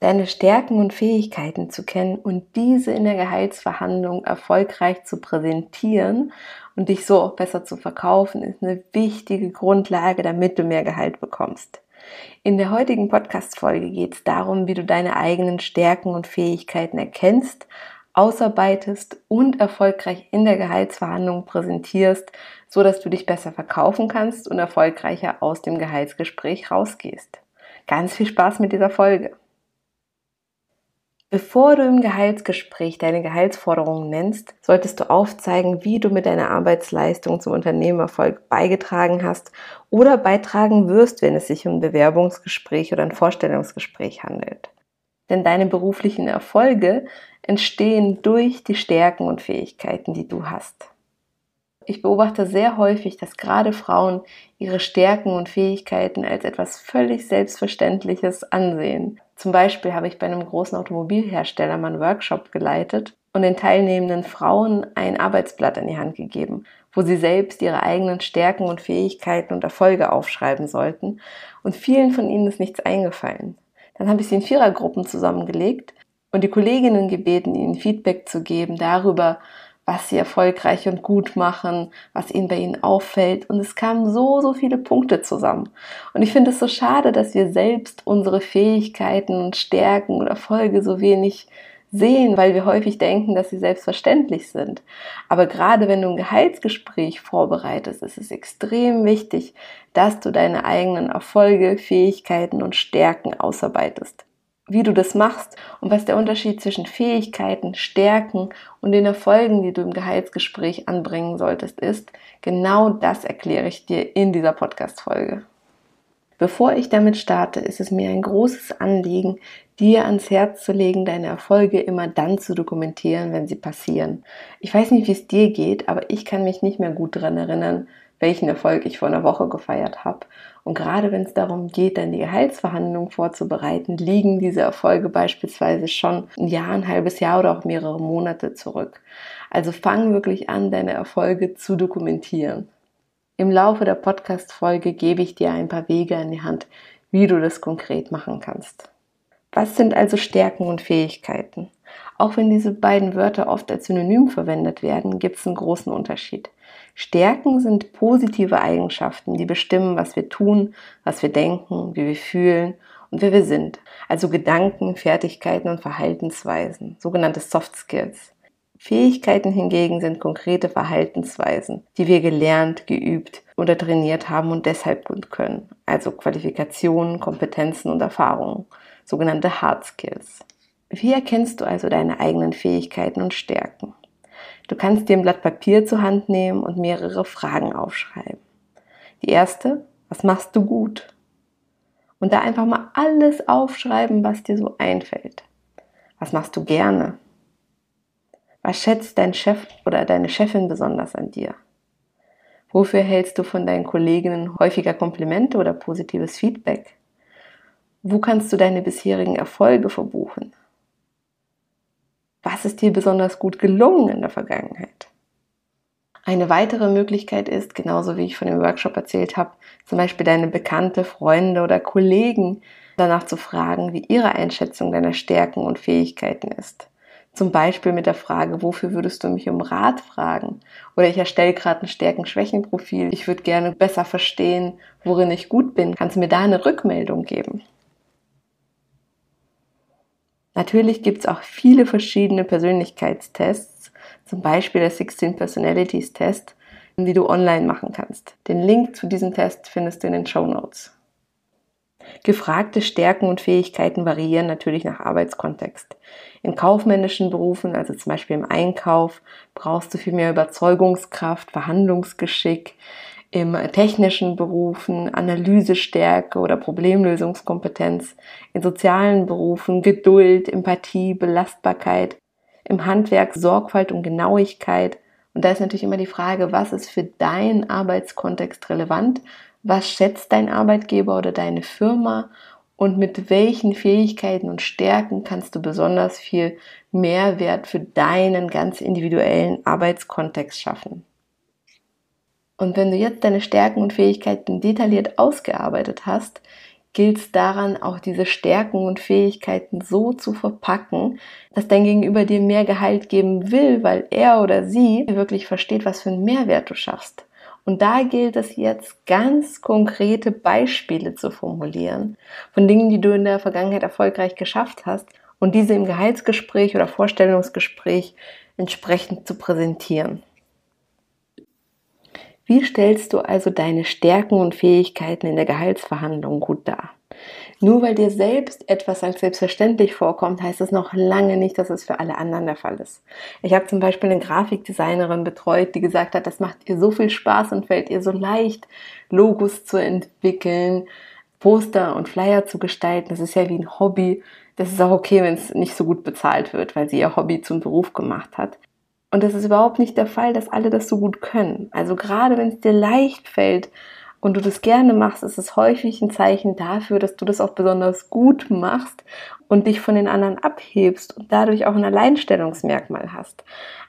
Deine Stärken und Fähigkeiten zu kennen und diese in der Gehaltsverhandlung erfolgreich zu präsentieren und dich so auch besser zu verkaufen, ist eine wichtige Grundlage, damit du mehr Gehalt bekommst. In der heutigen Podcast-Folge geht es darum, wie du deine eigenen Stärken und Fähigkeiten erkennst, ausarbeitest und erfolgreich in der Gehaltsverhandlung präsentierst, so dass du dich besser verkaufen kannst und erfolgreicher aus dem Gehaltsgespräch rausgehst. Ganz viel Spaß mit dieser Folge. Bevor du im Gehaltsgespräch deine Gehaltsforderungen nennst, solltest du aufzeigen, wie du mit deiner Arbeitsleistung zum Unternehmerfolg beigetragen hast oder beitragen wirst, wenn es sich um ein Bewerbungsgespräch oder ein Vorstellungsgespräch handelt. Denn deine beruflichen Erfolge entstehen durch die Stärken und Fähigkeiten, die du hast. Ich beobachte sehr häufig, dass gerade Frauen ihre Stärken und Fähigkeiten als etwas völlig Selbstverständliches ansehen zum Beispiel habe ich bei einem großen Automobilhersteller mal einen Workshop geleitet und den teilnehmenden Frauen ein Arbeitsblatt in die Hand gegeben, wo sie selbst ihre eigenen Stärken und Fähigkeiten und Erfolge aufschreiben sollten. Und vielen von ihnen ist nichts eingefallen. Dann habe ich sie in Vierergruppen zusammengelegt und die Kolleginnen gebeten, ihnen Feedback zu geben darüber, was sie erfolgreich und gut machen, was ihnen bei ihnen auffällt. Und es kamen so, so viele Punkte zusammen. Und ich finde es so schade, dass wir selbst unsere Fähigkeiten und Stärken und Erfolge so wenig sehen, weil wir häufig denken, dass sie selbstverständlich sind. Aber gerade wenn du ein Gehaltsgespräch vorbereitest, ist es extrem wichtig, dass du deine eigenen Erfolge, Fähigkeiten und Stärken ausarbeitest wie du das machst und was der Unterschied zwischen Fähigkeiten, Stärken und den Erfolgen, die du im Gehaltsgespräch anbringen solltest, ist, genau das erkläre ich dir in dieser Podcast-Folge. Bevor ich damit starte, ist es mir ein großes Anliegen, dir ans Herz zu legen, deine Erfolge immer dann zu dokumentieren, wenn sie passieren. Ich weiß nicht, wie es dir geht, aber ich kann mich nicht mehr gut daran erinnern, welchen Erfolg ich vor einer Woche gefeiert habe. Und gerade wenn es darum geht, dann die Gehaltsverhandlungen vorzubereiten, liegen diese Erfolge beispielsweise schon ein Jahr, ein halbes Jahr oder auch mehrere Monate zurück. Also fang wirklich an, deine Erfolge zu dokumentieren. Im Laufe der Podcast-Folge gebe ich dir ein paar Wege an die Hand, wie du das konkret machen kannst. Was sind also Stärken und Fähigkeiten? Auch wenn diese beiden Wörter oft als Synonym verwendet werden, gibt es einen großen Unterschied. Stärken sind positive Eigenschaften, die bestimmen, was wir tun, was wir denken, wie wir fühlen und wer wir sind. Also Gedanken, Fertigkeiten und Verhaltensweisen, sogenannte Soft Skills. Fähigkeiten hingegen sind konkrete Verhaltensweisen, die wir gelernt, geübt oder trainiert haben und deshalb gut können. Also Qualifikationen, Kompetenzen und Erfahrungen, sogenannte Hard Skills. Wie erkennst du also deine eigenen Fähigkeiten und Stärken? Du kannst dir ein Blatt Papier zur Hand nehmen und mehrere Fragen aufschreiben. Die erste, was machst du gut? Und da einfach mal alles aufschreiben, was dir so einfällt. Was machst du gerne? Was schätzt dein Chef oder deine Chefin besonders an dir? Wofür hältst du von deinen Kolleginnen häufiger Komplimente oder positives Feedback? Wo kannst du deine bisherigen Erfolge verbuchen? Was ist dir besonders gut gelungen in der Vergangenheit? Eine weitere Möglichkeit ist, genauso wie ich von dem Workshop erzählt habe, zum Beispiel deine bekannte Freunde oder Kollegen danach zu fragen, wie ihre Einschätzung deiner Stärken und Fähigkeiten ist. Zum Beispiel mit der Frage, wofür würdest du mich um Rat fragen? Oder ich erstelle gerade ein Stärken-Schwächen-Profil. Ich würde gerne besser verstehen, worin ich gut bin. Kannst du mir da eine Rückmeldung geben? Natürlich gibt es auch viele verschiedene Persönlichkeitstests, zum Beispiel der 16 Personalities Test, die du online machen kannst. Den Link zu diesem Test findest du in den Show Notes. Gefragte Stärken und Fähigkeiten variieren natürlich nach Arbeitskontext. In kaufmännischen Berufen, also zum Beispiel im Einkauf, brauchst du viel mehr Überzeugungskraft, Verhandlungsgeschick im technischen Berufen Analysestärke oder Problemlösungskompetenz, in sozialen Berufen Geduld, Empathie, Belastbarkeit, im Handwerk Sorgfalt und Genauigkeit. Und da ist natürlich immer die Frage, was ist für deinen Arbeitskontext relevant? Was schätzt dein Arbeitgeber oder deine Firma? Und mit welchen Fähigkeiten und Stärken kannst du besonders viel Mehrwert für deinen ganz individuellen Arbeitskontext schaffen? Und wenn du jetzt deine Stärken und Fähigkeiten detailliert ausgearbeitet hast, gilt es daran, auch diese Stärken und Fähigkeiten so zu verpacken, dass dein Gegenüber dir mehr Gehalt geben will, weil er oder sie wirklich versteht, was für einen Mehrwert du schaffst. Und da gilt es jetzt ganz konkrete Beispiele zu formulieren von Dingen, die du in der Vergangenheit erfolgreich geschafft hast und diese im Gehaltsgespräch oder Vorstellungsgespräch entsprechend zu präsentieren. Wie stellst du also deine Stärken und Fähigkeiten in der Gehaltsverhandlung gut dar? Nur weil dir selbst etwas als selbstverständlich vorkommt, heißt es noch lange nicht, dass es für alle anderen der Fall ist. Ich habe zum Beispiel eine Grafikdesignerin betreut, die gesagt hat, das macht ihr so viel Spaß und fällt ihr so leicht, Logos zu entwickeln, Poster und Flyer zu gestalten. Das ist ja wie ein Hobby. Das ist auch okay, wenn es nicht so gut bezahlt wird, weil sie ihr Hobby zum Beruf gemacht hat. Und das ist überhaupt nicht der Fall, dass alle das so gut können. Also gerade wenn es dir leicht fällt und du das gerne machst, ist es häufig ein Zeichen dafür, dass du das auch besonders gut machst und dich von den anderen abhebst und dadurch auch ein Alleinstellungsmerkmal hast.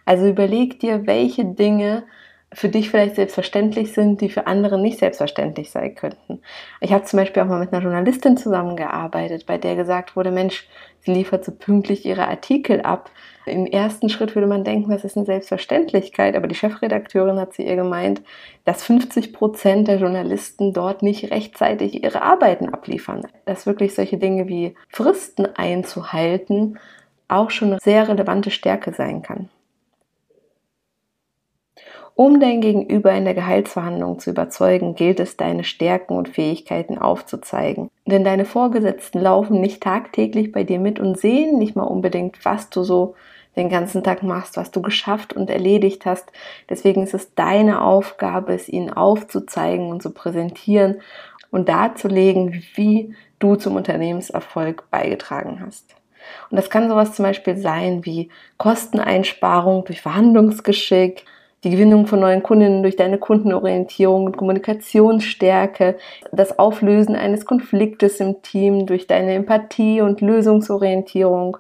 Also überleg dir, welche Dinge für dich vielleicht selbstverständlich sind, die für andere nicht selbstverständlich sein könnten. Ich habe zum Beispiel auch mal mit einer Journalistin zusammengearbeitet, bei der gesagt wurde, Mensch, sie liefert so pünktlich ihre Artikel ab. Im ersten Schritt würde man denken, das ist eine Selbstverständlichkeit, aber die Chefredakteurin hat zu ihr gemeint, dass 50 Prozent der Journalisten dort nicht rechtzeitig ihre Arbeiten abliefern. Dass wirklich solche Dinge wie Fristen einzuhalten auch schon eine sehr relevante Stärke sein kann. Um dein Gegenüber in der Gehaltsverhandlung zu überzeugen, gilt es, deine Stärken und Fähigkeiten aufzuzeigen. Denn deine Vorgesetzten laufen nicht tagtäglich bei dir mit und sehen nicht mal unbedingt, was du so den ganzen Tag machst, was du geschafft und erledigt hast. Deswegen ist es deine Aufgabe, es ihnen aufzuzeigen und zu präsentieren und darzulegen, wie du zum Unternehmenserfolg beigetragen hast. Und das kann sowas zum Beispiel sein wie Kosteneinsparung durch Verhandlungsgeschick, die Gewinnung von neuen Kundinnen durch deine Kundenorientierung und Kommunikationsstärke, das Auflösen eines Konfliktes im Team durch deine Empathie und Lösungsorientierung.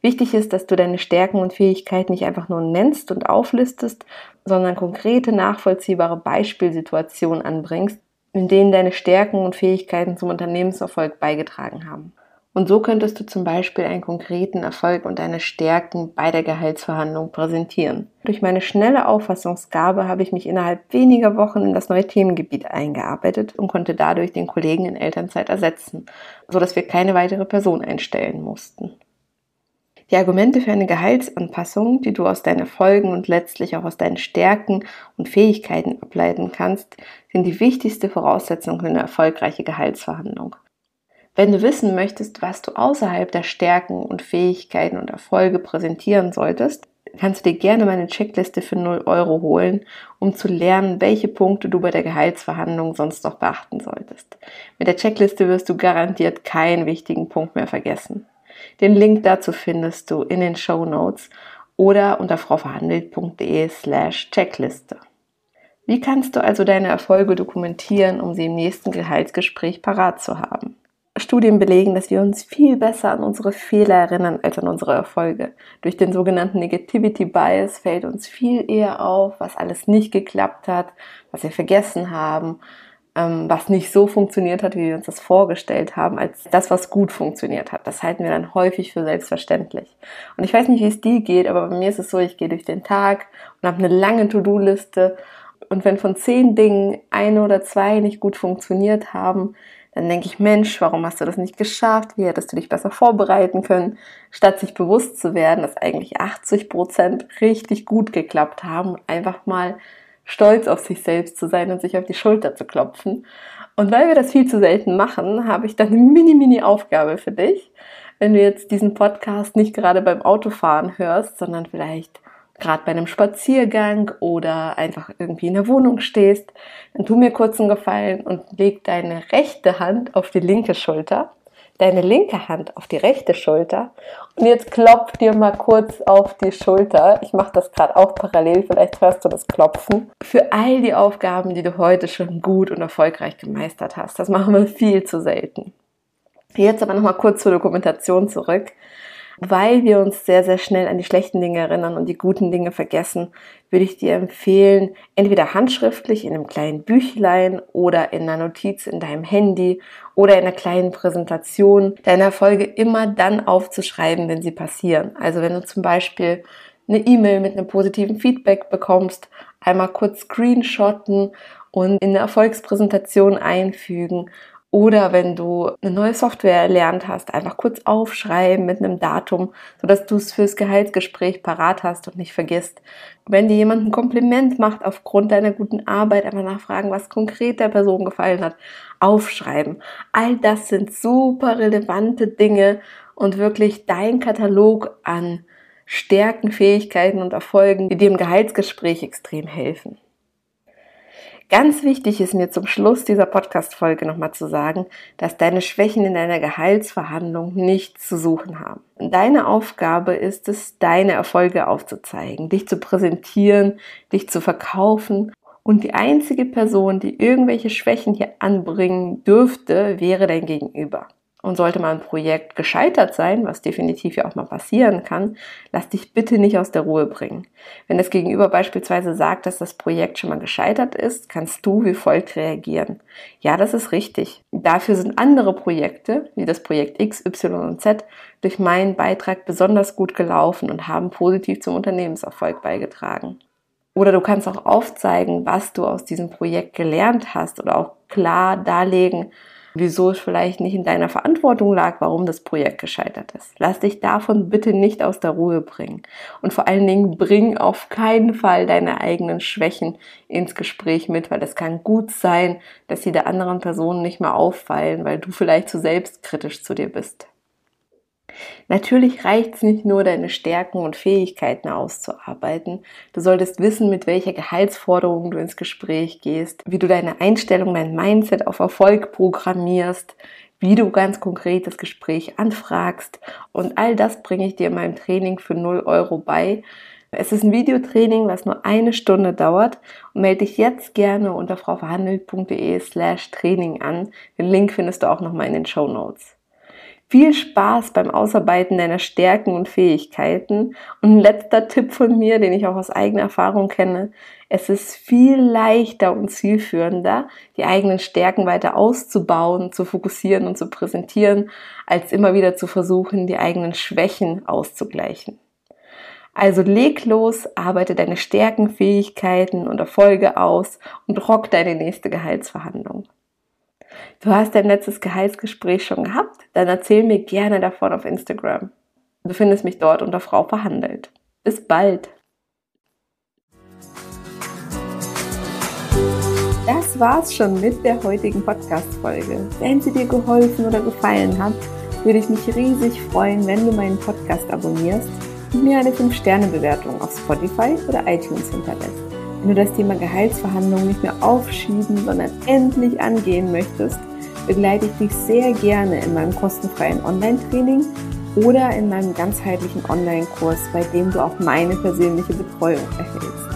Wichtig ist, dass du deine Stärken und Fähigkeiten nicht einfach nur nennst und auflistest, sondern konkrete, nachvollziehbare Beispielsituationen anbringst, in denen deine Stärken und Fähigkeiten zum Unternehmenserfolg beigetragen haben. Und so könntest du zum Beispiel einen konkreten Erfolg und deine Stärken bei der Gehaltsverhandlung präsentieren. Durch meine schnelle Auffassungsgabe habe ich mich innerhalb weniger Wochen in das neue Themengebiet eingearbeitet und konnte dadurch den Kollegen in Elternzeit ersetzen, so dass wir keine weitere Person einstellen mussten. Die Argumente für eine Gehaltsanpassung, die du aus deinen Erfolgen und letztlich auch aus deinen Stärken und Fähigkeiten ableiten kannst, sind die wichtigste Voraussetzung für eine erfolgreiche Gehaltsverhandlung. Wenn du wissen möchtest, was du außerhalb der Stärken und Fähigkeiten und Erfolge präsentieren solltest, kannst du dir gerne meine Checkliste für 0 Euro holen, um zu lernen, welche Punkte du bei der Gehaltsverhandlung sonst noch beachten solltest. Mit der Checkliste wirst du garantiert keinen wichtigen Punkt mehr vergessen. Den Link dazu findest du in den Show Notes oder unter frauverhandelt.de slash Checkliste. Wie kannst du also deine Erfolge dokumentieren, um sie im nächsten Gehaltsgespräch parat zu haben? Studien belegen, dass wir uns viel besser an unsere Fehler erinnern als an unsere Erfolge. Durch den sogenannten Negativity Bias fällt uns viel eher auf, was alles nicht geklappt hat, was wir vergessen haben, ähm, was nicht so funktioniert hat, wie wir uns das vorgestellt haben, als das, was gut funktioniert hat. Das halten wir dann häufig für selbstverständlich. Und ich weiß nicht, wie es dir geht, aber bei mir ist es so, ich gehe durch den Tag und habe eine lange To-Do-Liste. Und wenn von zehn Dingen eine oder zwei nicht gut funktioniert haben, dann denke ich, Mensch, warum hast du das nicht geschafft? Wie hättest du dich besser vorbereiten können? Statt sich bewusst zu werden, dass eigentlich 80 Prozent richtig gut geklappt haben, einfach mal stolz auf sich selbst zu sein und sich auf die Schulter zu klopfen. Und weil wir das viel zu selten machen, habe ich dann eine mini-mini-Aufgabe für dich. Wenn du jetzt diesen Podcast nicht gerade beim Autofahren hörst, sondern vielleicht gerade bei einem Spaziergang oder einfach irgendwie in der Wohnung stehst, dann tu mir kurz einen Gefallen und leg deine rechte Hand auf die linke Schulter, deine linke Hand auf die rechte Schulter und jetzt klopf dir mal kurz auf die Schulter. Ich mache das gerade auch parallel, vielleicht hörst du das Klopfen. Für all die Aufgaben, die du heute schon gut und erfolgreich gemeistert hast. Das machen wir viel zu selten. Jetzt aber nochmal kurz zur Dokumentation zurück. Weil wir uns sehr, sehr schnell an die schlechten Dinge erinnern und die guten Dinge vergessen, würde ich dir empfehlen, entweder handschriftlich in einem kleinen Büchlein oder in einer Notiz in deinem Handy oder in einer kleinen Präsentation deine Erfolge immer dann aufzuschreiben, wenn sie passieren. Also wenn du zum Beispiel eine E-Mail mit einem positiven Feedback bekommst, einmal kurz screenshotten und in eine Erfolgspräsentation einfügen oder wenn du eine neue Software erlernt hast, einfach kurz aufschreiben mit einem Datum, sodass du es fürs Gehaltsgespräch parat hast und nicht vergisst. Wenn dir jemand ein Kompliment macht aufgrund deiner guten Arbeit, einfach nachfragen, was konkret der Person gefallen hat, aufschreiben. All das sind super relevante Dinge und wirklich dein Katalog an Stärken, Fähigkeiten und Erfolgen, die dir im Gehaltsgespräch extrem helfen. Ganz wichtig ist mir zum Schluss dieser Podcast-Folge nochmal zu sagen, dass deine Schwächen in deiner Gehaltsverhandlung nichts zu suchen haben. Deine Aufgabe ist es, deine Erfolge aufzuzeigen, dich zu präsentieren, dich zu verkaufen. Und die einzige Person, die irgendwelche Schwächen hier anbringen dürfte, wäre dein Gegenüber. Und sollte mal ein Projekt gescheitert sein, was definitiv ja auch mal passieren kann, lass dich bitte nicht aus der Ruhe bringen. Wenn das Gegenüber beispielsweise sagt, dass das Projekt schon mal gescheitert ist, kannst du wie folgt reagieren. Ja, das ist richtig. Dafür sind andere Projekte, wie das Projekt X, Y und Z, durch meinen Beitrag besonders gut gelaufen und haben positiv zum Unternehmenserfolg beigetragen. Oder du kannst auch aufzeigen, was du aus diesem Projekt gelernt hast oder auch klar darlegen, wieso es vielleicht nicht in deiner Verantwortung lag, warum das Projekt gescheitert ist. Lass dich davon bitte nicht aus der Ruhe bringen. Und vor allen Dingen bring auf keinen Fall deine eigenen Schwächen ins Gespräch mit, weil es kann gut sein, dass sie der anderen Person nicht mehr auffallen, weil du vielleicht zu selbstkritisch zu dir bist. Natürlich reicht es nicht nur, deine Stärken und Fähigkeiten auszuarbeiten. Du solltest wissen, mit welcher Gehaltsforderung du ins Gespräch gehst, wie du deine Einstellung, dein Mindset auf Erfolg programmierst, wie du ganz konkret das Gespräch anfragst. Und all das bringe ich dir in meinem Training für 0 Euro bei. Es ist ein Videotraining, was nur eine Stunde dauert und melde dich jetzt gerne unter frauverhandelt.de slash Training an. Den Link findest du auch nochmal in den Show Notes. Viel Spaß beim Ausarbeiten deiner Stärken und Fähigkeiten. Und ein letzter Tipp von mir, den ich auch aus eigener Erfahrung kenne. Es ist viel leichter und zielführender, die eigenen Stärken weiter auszubauen, zu fokussieren und zu präsentieren, als immer wieder zu versuchen, die eigenen Schwächen auszugleichen. Also leg los, arbeite deine Stärken, Fähigkeiten und Erfolge aus und rock deine nächste Gehaltsverhandlung. Du hast dein letztes Gehaltsgespräch schon gehabt? Dann erzähl mir gerne davon auf Instagram. Du findest mich dort unter Frau verhandelt. Bis bald! Das war's schon mit der heutigen Podcast-Folge. Wenn sie dir geholfen oder gefallen hat, würde ich mich riesig freuen, wenn du meinen Podcast abonnierst und mir eine 5-Sterne-Bewertung auf Spotify oder iTunes hinterlässt. Wenn du das Thema Gehaltsverhandlungen nicht mehr aufschieben, sondern endlich angehen möchtest, begleite ich dich sehr gerne in meinem kostenfreien Online-Training oder in meinem ganzheitlichen Online-Kurs, bei dem du auch meine persönliche Betreuung erhältst.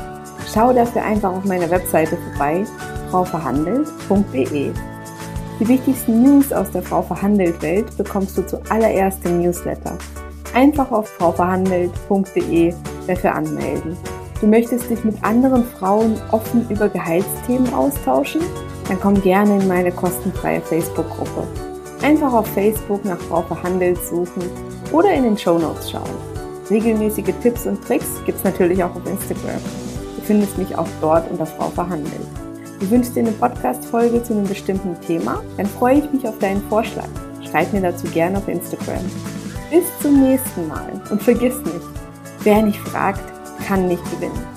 Schau dafür einfach auf meiner Webseite vorbei, frauverhandelt.de. Die wichtigsten News aus der Frau Verhandelt Welt bekommst du zuallererst im Newsletter. Einfach auf frauverhandelt.de dafür anmelden. Du möchtest dich mit anderen Frauen offen über Gehaltsthemen austauschen? Dann komm gerne in meine kostenfreie Facebook-Gruppe. Einfach auf Facebook nach Frau Verhandelt suchen oder in den Show Notes schauen. Regelmäßige Tipps und Tricks gibt's natürlich auch auf Instagram. Du findest mich auch dort unter Frau Verhandelt. Du wünschst dir eine Podcast-Folge zu einem bestimmten Thema? Dann freue ich mich auf deinen Vorschlag. Schreib mir dazu gerne auf Instagram. Bis zum nächsten Mal und vergiss nicht, wer nicht fragt, kann nicht gewinnen.